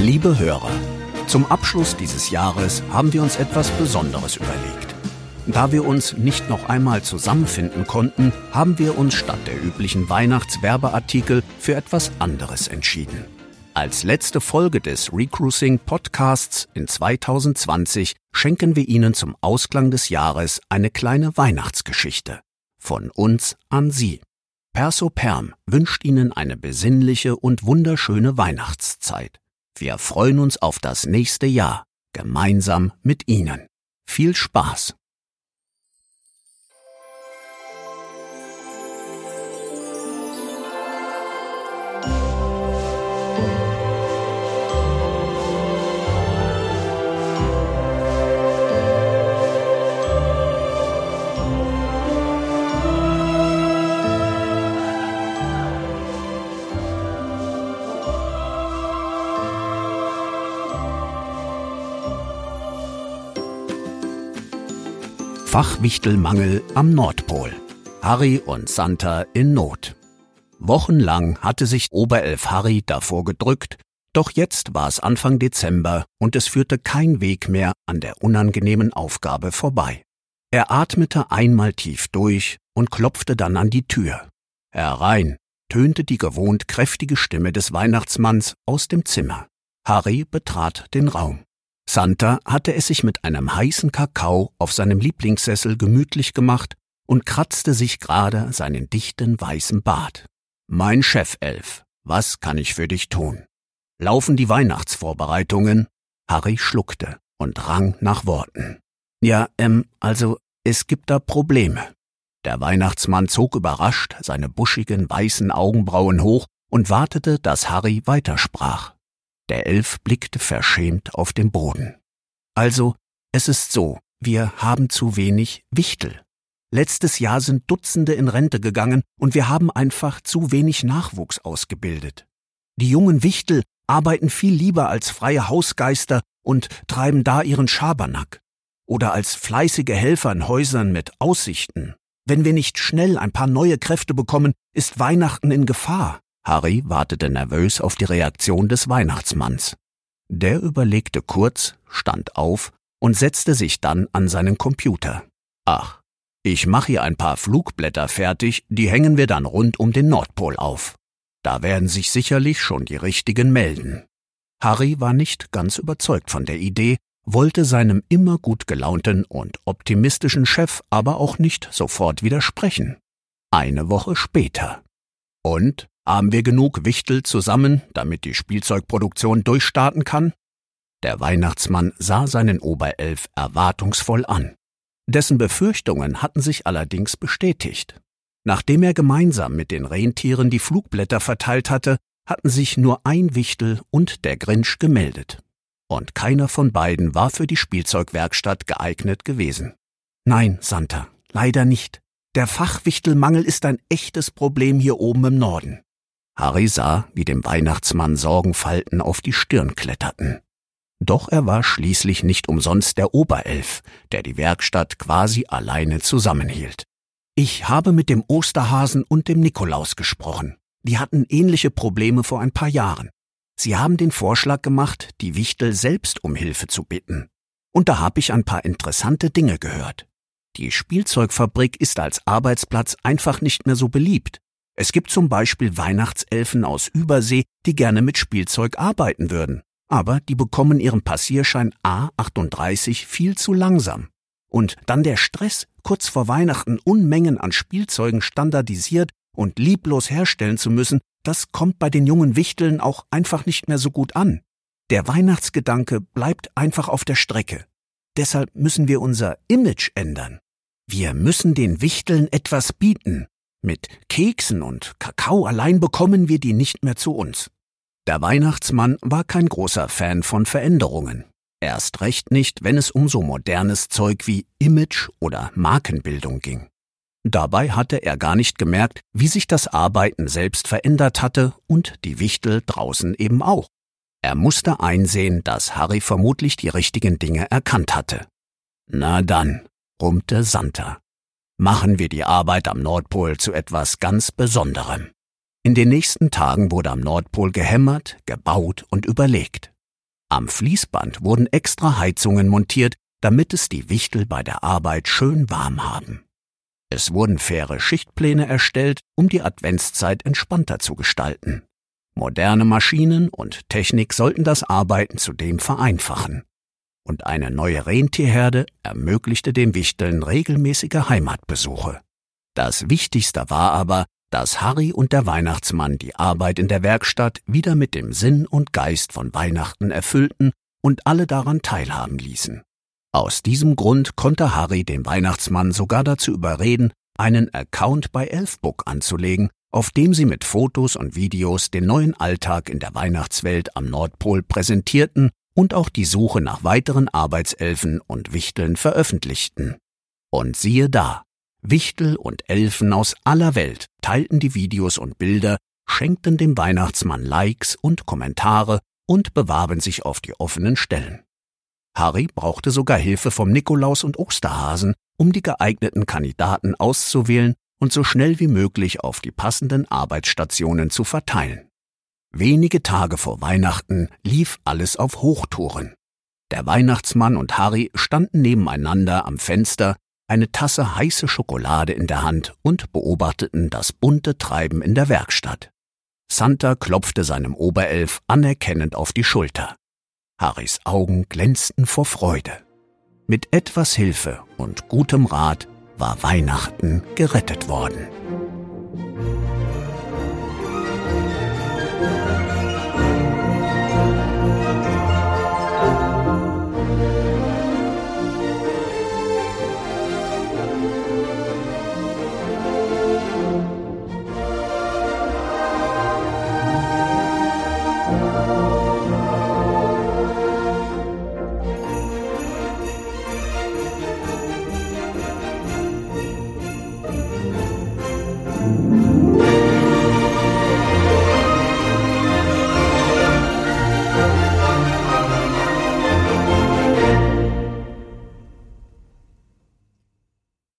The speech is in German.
Liebe Hörer, zum Abschluss dieses Jahres haben wir uns etwas Besonderes überlegt. Da wir uns nicht noch einmal zusammenfinden konnten, haben wir uns statt der üblichen Weihnachtswerbeartikel für etwas anderes entschieden. Als letzte Folge des Recruiting Podcasts in 2020 schenken wir Ihnen zum Ausklang des Jahres eine kleine Weihnachtsgeschichte. Von uns an Sie. Perso Perm wünscht Ihnen eine besinnliche und wunderschöne Weihnachtszeit. Wir freuen uns auf das nächste Jahr, gemeinsam mit Ihnen. Viel Spaß! Fachwichtelmangel am Nordpol. Harry und Santa in Not. Wochenlang hatte sich Oberelf Harry davor gedrückt, doch jetzt war es Anfang Dezember und es führte kein Weg mehr an der unangenehmen Aufgabe vorbei. Er atmete einmal tief durch und klopfte dann an die Tür. Herein, tönte die gewohnt kräftige Stimme des Weihnachtsmanns aus dem Zimmer. Harry betrat den Raum. Santa hatte es sich mit einem heißen Kakao auf seinem Lieblingssessel gemütlich gemacht und kratzte sich gerade seinen dichten weißen Bart. Mein Chefelf, was kann ich für dich tun? Laufen die Weihnachtsvorbereitungen? Harry schluckte und rang nach Worten. Ja, ähm, also, es gibt da Probleme. Der Weihnachtsmann zog überrascht seine buschigen weißen Augenbrauen hoch und wartete, dass Harry weitersprach. Der Elf blickte verschämt auf den Boden. Also, es ist so, wir haben zu wenig Wichtel. Letztes Jahr sind Dutzende in Rente gegangen und wir haben einfach zu wenig Nachwuchs ausgebildet. Die jungen Wichtel arbeiten viel lieber als freie Hausgeister und treiben da ihren Schabernack. Oder als fleißige Helfer in Häusern mit Aussichten. Wenn wir nicht schnell ein paar neue Kräfte bekommen, ist Weihnachten in Gefahr. Harry wartete nervös auf die Reaktion des Weihnachtsmanns. Der überlegte kurz, stand auf und setzte sich dann an seinen Computer. Ach, ich mache hier ein paar Flugblätter fertig, die hängen wir dann rund um den Nordpol auf. Da werden sich sicherlich schon die richtigen melden. Harry war nicht ganz überzeugt von der Idee, wollte seinem immer gut gelaunten und optimistischen Chef aber auch nicht sofort widersprechen. Eine Woche später. Und haben wir genug Wichtel zusammen, damit die Spielzeugproduktion durchstarten kann? Der Weihnachtsmann sah seinen Oberelf erwartungsvoll an. Dessen Befürchtungen hatten sich allerdings bestätigt. Nachdem er gemeinsam mit den Rentieren die Flugblätter verteilt hatte, hatten sich nur ein Wichtel und der Grinch gemeldet. Und keiner von beiden war für die Spielzeugwerkstatt geeignet gewesen. Nein, Santa, leider nicht. Der Fachwichtelmangel ist ein echtes Problem hier oben im Norden. Harry sah, wie dem Weihnachtsmann Sorgenfalten auf die Stirn kletterten. Doch er war schließlich nicht umsonst der Oberelf, der die Werkstatt quasi alleine zusammenhielt. Ich habe mit dem Osterhasen und dem Nikolaus gesprochen. Die hatten ähnliche Probleme vor ein paar Jahren. Sie haben den Vorschlag gemacht, die Wichtel selbst um Hilfe zu bitten. Und da habe ich ein paar interessante Dinge gehört. Die Spielzeugfabrik ist als Arbeitsplatz einfach nicht mehr so beliebt. Es gibt zum Beispiel Weihnachtselfen aus Übersee, die gerne mit Spielzeug arbeiten würden. Aber die bekommen ihren Passierschein A38 viel zu langsam. Und dann der Stress, kurz vor Weihnachten Unmengen an Spielzeugen standardisiert und lieblos herstellen zu müssen, das kommt bei den jungen Wichteln auch einfach nicht mehr so gut an. Der Weihnachtsgedanke bleibt einfach auf der Strecke. Deshalb müssen wir unser Image ändern. Wir müssen den Wichteln etwas bieten, mit Keksen und Kakao allein bekommen wir die nicht mehr zu uns. Der Weihnachtsmann war kein großer Fan von Veränderungen. Erst recht nicht, wenn es um so modernes Zeug wie Image oder Markenbildung ging. Dabei hatte er gar nicht gemerkt, wie sich das Arbeiten selbst verändert hatte und die Wichtel draußen eben auch. Er musste einsehen, dass Harry vermutlich die richtigen Dinge erkannt hatte. Na dann, brummte Santa machen wir die Arbeit am Nordpol zu etwas ganz Besonderem. In den nächsten Tagen wurde am Nordpol gehämmert, gebaut und überlegt. Am Fließband wurden extra Heizungen montiert, damit es die Wichtel bei der Arbeit schön warm haben. Es wurden faire Schichtpläne erstellt, um die Adventszeit entspannter zu gestalten. Moderne Maschinen und Technik sollten das Arbeiten zudem vereinfachen. Und eine neue Rentierherde ermöglichte den Wichteln regelmäßige Heimatbesuche. Das Wichtigste war aber, dass Harry und der Weihnachtsmann die Arbeit in der Werkstatt wieder mit dem Sinn und Geist von Weihnachten erfüllten und alle daran teilhaben ließen. Aus diesem Grund konnte Harry den Weihnachtsmann sogar dazu überreden, einen Account bei Elfbook anzulegen, auf dem sie mit Fotos und Videos den neuen Alltag in der Weihnachtswelt am Nordpol präsentierten und auch die Suche nach weiteren Arbeitselfen und Wichteln veröffentlichten. Und siehe da, Wichtel und Elfen aus aller Welt teilten die Videos und Bilder, schenkten dem Weihnachtsmann Likes und Kommentare und bewarben sich auf die offenen Stellen. Harry brauchte sogar Hilfe vom Nikolaus und Osterhasen, um die geeigneten Kandidaten auszuwählen und so schnell wie möglich auf die passenden Arbeitsstationen zu verteilen. Wenige Tage vor Weihnachten lief alles auf Hochtouren. Der Weihnachtsmann und Harry standen nebeneinander am Fenster, eine Tasse heiße Schokolade in der Hand und beobachteten das bunte Treiben in der Werkstatt. Santa klopfte seinem Oberelf anerkennend auf die Schulter. Harrys Augen glänzten vor Freude. Mit etwas Hilfe und gutem Rat war Weihnachten gerettet worden.